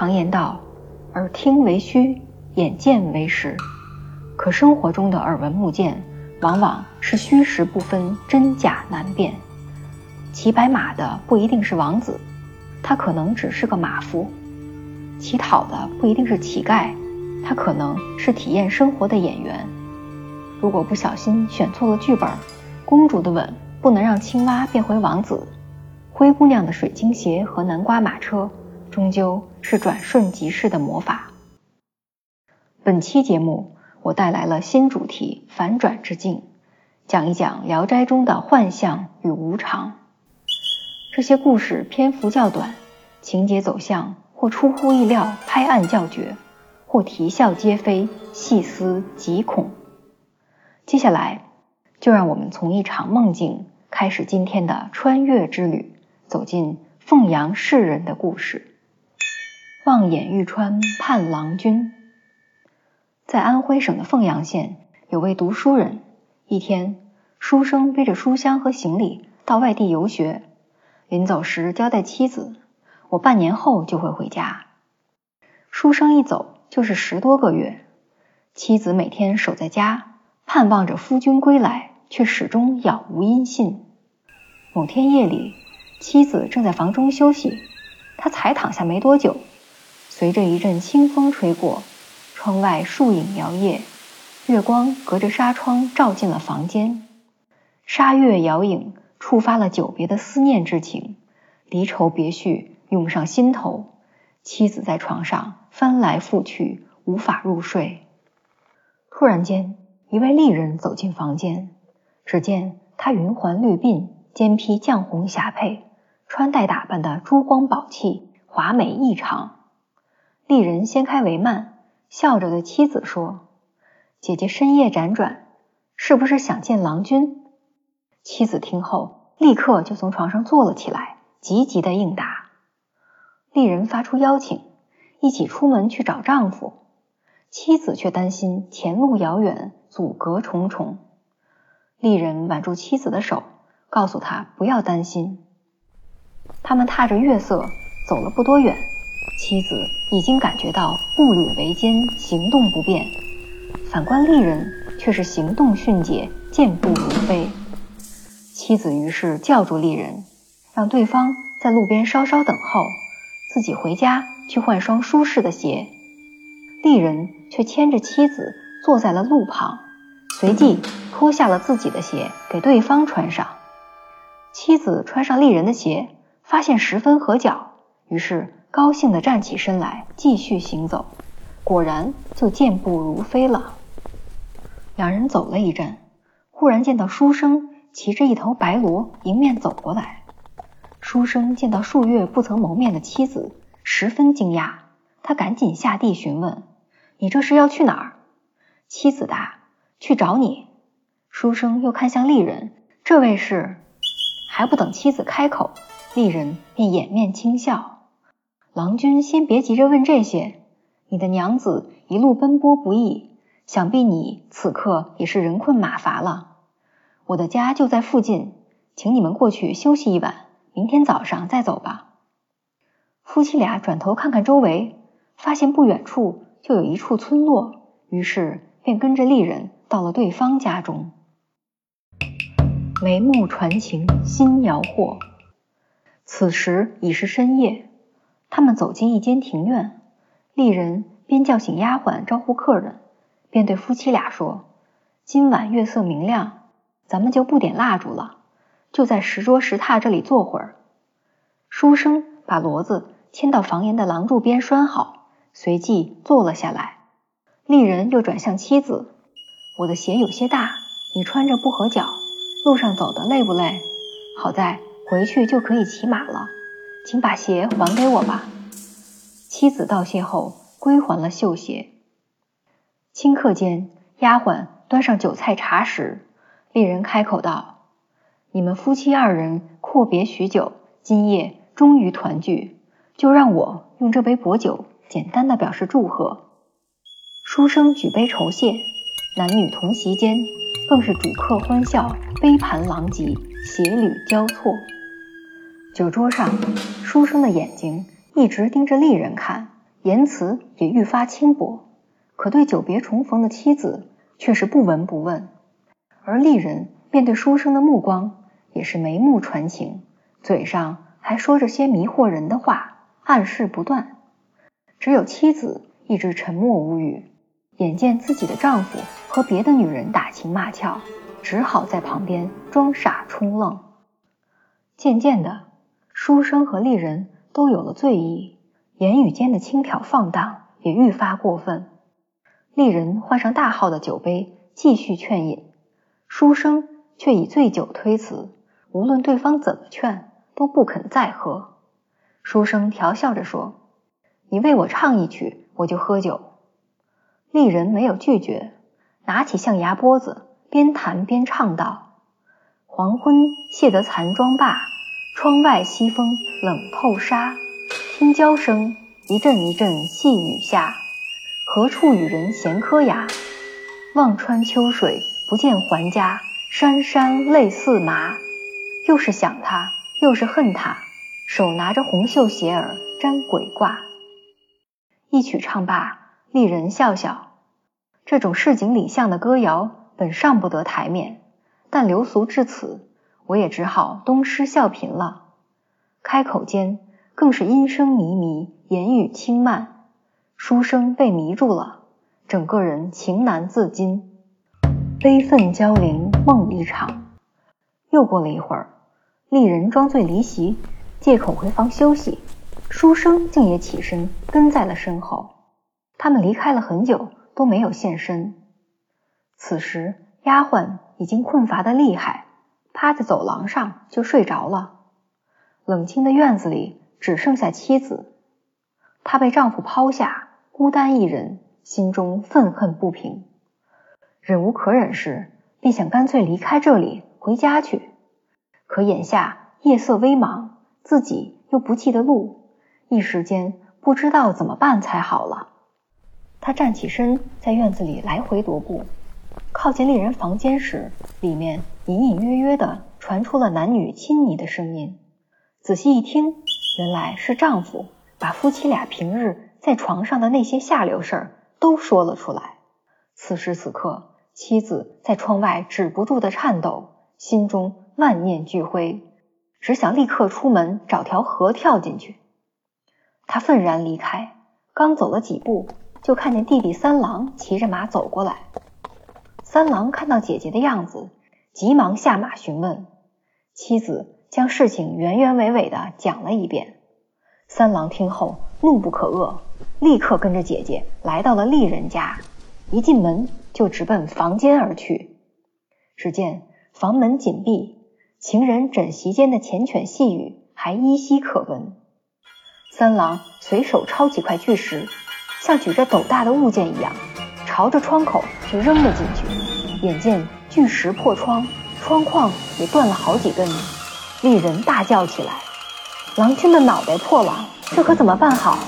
常言道：“耳听为虚，眼见为实。”可生活中的耳闻目见，往往是虚实不分，真假难辨。骑白马的不一定是王子，他可能只是个马夫；乞讨的不一定是乞丐，他可能是体验生活的演员。如果不小心选错了剧本，公主的吻不能让青蛙变回王子，灰姑娘的水晶鞋和南瓜马车，终究是转瞬即逝的魔法。本期节目，我带来了新主题——反转之境，讲一讲《聊斋》中的幻象与无常。这些故事篇幅较短，情节走向或出乎意料，拍案叫绝；或啼笑皆非，细思极恐。接下来，就让我们从一场梦境开始今天的穿越之旅，走进凤阳世人的故事。望眼欲穿盼郎君，在安徽省的凤阳县，有位读书人。一天，书生背着书箱和行李到外地游学。临走时交代妻子：“我半年后就会回家。”书生一走就是十多个月，妻子每天守在家，盼望着夫君归来，却始终杳无音信。某天夜里，妻子正在房中休息，他才躺下没多久，随着一阵清风吹过，窗外树影摇曳，月光隔着纱窗照进了房间，纱月摇影。触发了久别的思念之情，离愁别绪涌上心头。妻子在床上翻来覆去，无法入睡。突然间，一位丽人走进房间，只见她云环绿鬓，肩披绛红霞帔，穿戴打扮的珠光宝气，华美异常。丽人掀开帷幔，笑着对妻子说：“姐姐深夜辗转，是不是想见郎君？”妻子听后，立刻就从床上坐了起来，急急的应答。丽人发出邀请，一起出门去找丈夫。妻子却担心前路遥远，阻隔重重。丽人挽住妻子的手，告诉她不要担心。他们踏着月色走了不多远，妻子已经感觉到步履维艰，行动不便。反观丽人，却是行动迅捷，健步如飞。妻子于是叫住丽人，让对方在路边稍稍等候，自己回家去换双舒适的鞋。丽人却牵着妻子坐在了路旁，随即脱下了自己的鞋给对方穿上。妻子穿上丽人的鞋，发现十分合脚，于是高兴地站起身来继续行走，果然就健步如飞了。两人走了一阵，忽然见到书生。骑着一头白骡迎面走过来，书生见到数月不曾谋面的妻子，十分惊讶。他赶紧下地询问：“你这是要去哪儿？”妻子答：“去找你。”书生又看向丽人：“这位是？”还不等妻子开口，丽人便掩面轻笑：“郎君先别急着问这些，你的娘子一路奔波不易，想必你此刻也是人困马乏了。”我的家就在附近，请你们过去休息一晚，明天早上再走吧。夫妻俩转头看看周围，发现不远处就有一处村落，于是便跟着丽人到了对方家中。眉目传情，心摇惑。此时已是深夜，他们走进一间庭院，丽人边叫醒丫鬟招呼客人，边对夫妻俩说：“今晚月色明亮。”咱们就不点蜡烛了，就在石桌石榻这里坐会儿。书生把骡子牵到房檐的廊柱边拴好，随即坐了下来。丽人又转向妻子：“我的鞋有些大，你穿着不合脚，路上走的累不累？好在回去就可以骑马了，请把鞋还给我吧。”妻子道谢后归还了绣鞋。顷刻间，丫鬟端上酒菜茶食。丽人开口道：“你们夫妻二人阔别许久，今夜终于团聚，就让我用这杯薄酒简单的表示祝贺。”书生举杯酬谢，男女同席间更是主客欢笑，杯盘狼藉，鞋履交错。酒桌上，书生的眼睛一直盯着丽人看，言辞也愈发轻薄，可对久别重逢的妻子却是不闻不问。而丽人面对书生的目光，也是眉目传情，嘴上还说着些迷惑人的话，暗示不断。只有妻子一直沉默无语，眼见自己的丈夫和别的女人打情骂俏，只好在旁边装傻充愣。渐渐的，书生和丽人都有了醉意，言语间的轻佻放荡也愈发过分。丽人换上大号的酒杯，继续劝饮，书生却以醉酒推辞，无论对方怎么劝，都不肯再喝。书生调笑着说。你为我唱一曲，我就喝酒。丽人没有拒绝，拿起象牙钵子，边弹边唱道：“黄昏卸得残妆罢，窗外西风冷透纱。听娇声，一阵一阵细雨下。何处与人闲磕牙？望穿秋水不见还家，山山泪似麻。又是想他，又是恨他，手拿着红袖鞋儿沾鬼卦。”一曲唱罢，丽人笑笑。这种市井礼相的歌谣本上不得台面，但流俗至此，我也只好东施效颦了。开口间更是音声靡靡，言语轻慢，书生被迷住了，整个人情难自禁。悲愤交零梦一场。又过了一会儿，丽人装醉离席，借口回房休息。书生竟也起身跟在了身后，他们离开了很久都没有现身。此时丫鬟已经困乏的厉害，趴在走廊上就睡着了。冷清的院子里只剩下妻子，她被丈夫抛下，孤单一人，心中愤恨不平。忍无可忍时，便想干脆离开这里回家去。可眼下夜色微茫，自己又不记得路。一时间不知道怎么办才好了。他站起身，在院子里来回踱步。靠近丽人房间时，里面隐隐约约的传出了男女亲昵的声音。仔细一听，原来是丈夫把夫妻俩平日在床上的那些下流事儿都说了出来。此时此刻，妻子在窗外止不住的颤抖，心中万念俱灰，只想立刻出门找条河跳进去。他愤然离开，刚走了几步，就看见弟弟三郎骑着马走过来。三郎看到姐姐的样子，急忙下马询问。妻子将事情原原委委的讲了一遍。三郎听后怒不可遏，立刻跟着姐姐来到了丽人家，一进门就直奔房间而去。只见房门紧闭，情人枕席间的缱绻细语还依稀可闻。三郎随手抄起块巨石，像举着斗大的物件一样，朝着窗口就扔了进去。眼见巨石破窗，窗框也断了好几根，丽人大叫起来：“郎君的脑袋破了，这可怎么办好？”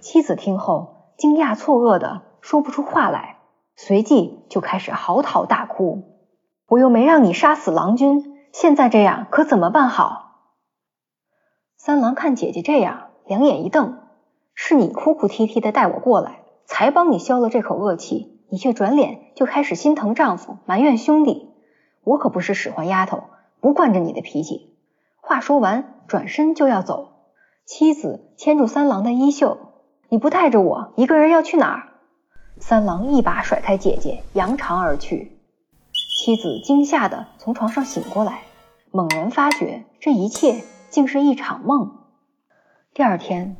妻子听后惊讶错愕的说不出话来，随即就开始嚎啕大哭：“我又没让你杀死郎君，现在这样可怎么办好？”三郎看姐姐这样。两眼一瞪，是你哭哭啼啼的带我过来，才帮你消了这口恶气，你却转脸就开始心疼丈夫，埋怨兄弟。我可不是使唤丫头，不惯着你的脾气。话说完，转身就要走。妻子牵住三郎的衣袖：“你不带着我一个人要去哪儿？”三郎一把甩开姐姐，扬长而去。妻子惊吓的从床上醒过来，猛然发觉这一切竟是一场梦。第二天，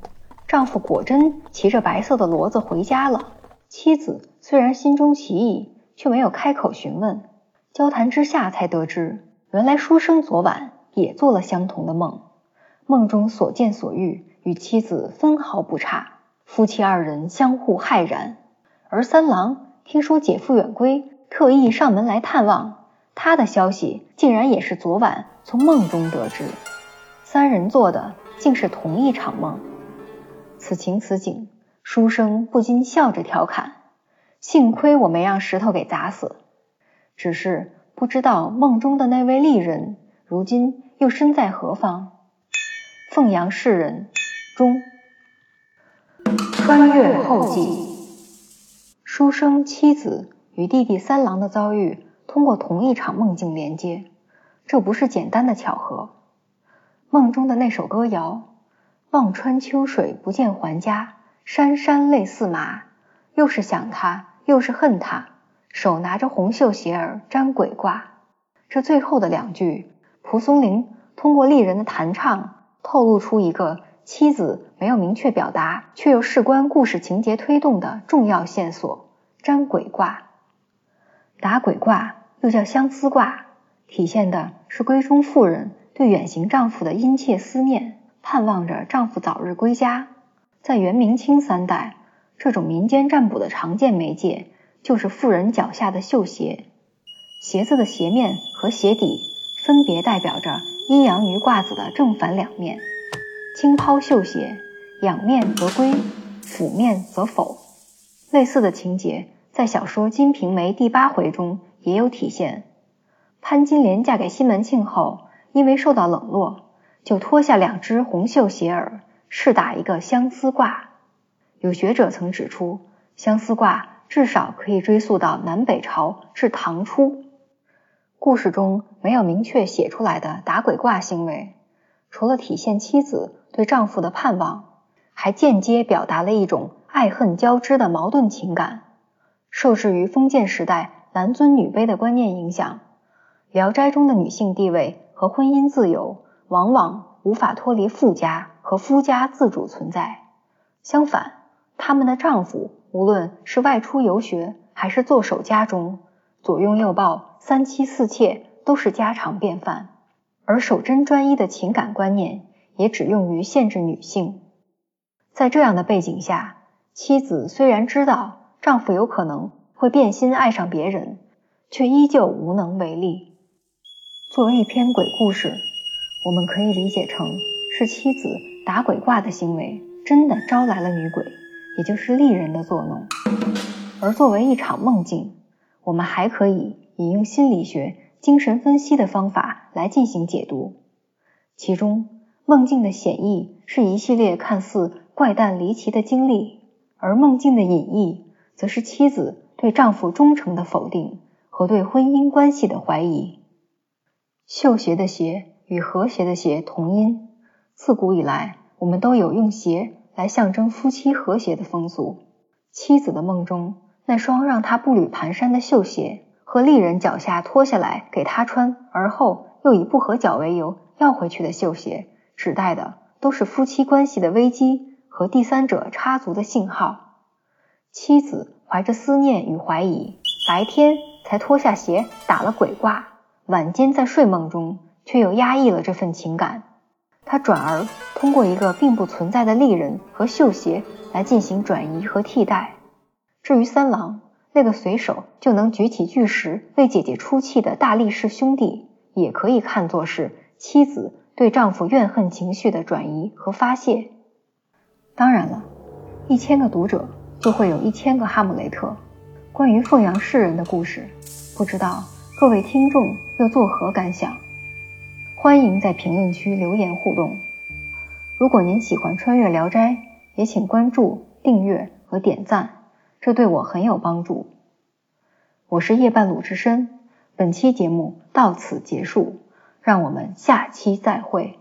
丈夫果真骑着白色的骡子回家了。妻子虽然心中奇异，却没有开口询问。交谈之下，才得知原来书生昨晚也做了相同的梦，梦中所见所遇与妻子分毫不差，夫妻二人相互骇然。而三郎听说姐夫远归，特意上门来探望，他的消息竟然也是昨晚从梦中得知。三人做的。竟是同一场梦，此情此景，书生不禁笑着调侃：“幸亏我没让石头给砸死。”只是不知道梦中的那位丽人，如今又身在何方？凤阳市人中。穿越后记，书生妻子与弟弟三郎的遭遇通过同一场梦境连接，这不是简单的巧合。梦中的那首歌谣“望穿秋水不见还家，山山泪似麻”，又是想他，又是恨他，手拿着红绣鞋儿沾鬼卦。这最后的两句，蒲松龄通过丽人的弹唱，透露出一个。妻子没有明确表达，却又事关故事情节推动的重要线索。沾鬼卦，打鬼卦又叫相思卦，体现的是闺中妇人对远行丈夫的殷切思念，盼望着丈夫早日归家。在元、明、清三代，这种民间占卜的常见媒介就是妇人脚下的绣鞋，鞋子的鞋面和鞋底分别代表着阴阳鱼卦子的正反两面。轻抛绣鞋，仰面则归，俯面则否。类似的情节在小说《金瓶梅》第八回中也有体现。潘金莲嫁给西门庆后，因为受到冷落，就脱下两只红绣鞋儿，试打一个相思卦。有学者曾指出，相思卦至少可以追溯到南北朝至唐初。故事中没有明确写出来的打鬼卦行为。除了体现妻子对丈夫的盼望，还间接表达了一种爱恨交织的矛盾情感。受制于封建时代男尊女卑的观念影响，《聊斋》中的女性地位和婚姻自由往往无法脱离夫家和夫家自主存在。相反，他们的丈夫无论是外出游学，还是坐守家中，左拥右抱、三妻四妾都是家常便饭。而守贞专一的情感观念也只用于限制女性。在这样的背景下，妻子虽然知道丈夫有可能会变心爱上别人，却依旧无能为力。作为一篇鬼故事，我们可以理解成是妻子打鬼卦的行为真的招来了女鬼，也就是丽人的作弄。而作为一场梦境，我们还可以引用心理学。精神分析的方法来进行解读，其中梦境的显意是一系列看似怪诞离奇的经历，而梦境的隐意则是妻子对丈夫忠诚的否定和对婚姻关系的怀疑。绣鞋的邪与和谐的谐同音，自古以来我们都有用鞋来象征夫妻和谐的风俗。妻子的梦中那双让她步履蹒跚的绣鞋。和丽人脚下脱下来给她穿，而后又以不合脚为由要回去的绣鞋，指代的都是夫妻关系的危机和第三者插足的信号。妻子怀着思念与怀疑，白天才脱下鞋打了鬼卦，晚间在睡梦中却又压抑了这份情感。他转而通过一个并不存在的丽人和绣鞋来进行转移和替代。至于三郎。那个随手就能举起巨石为姐姐出气的大力士兄弟，也可以看作是妻子对丈夫怨恨情绪的转移和发泄。当然了，一千个读者就会有一千个哈姆雷特。关于凤阳世人的故事，不知道各位听众又作何感想？欢迎在评论区留言互动。如果您喜欢《穿越聊斋》，也请关注、订阅和点赞。这对我很有帮助。我是夜半鲁智深，本期节目到此结束，让我们下期再会。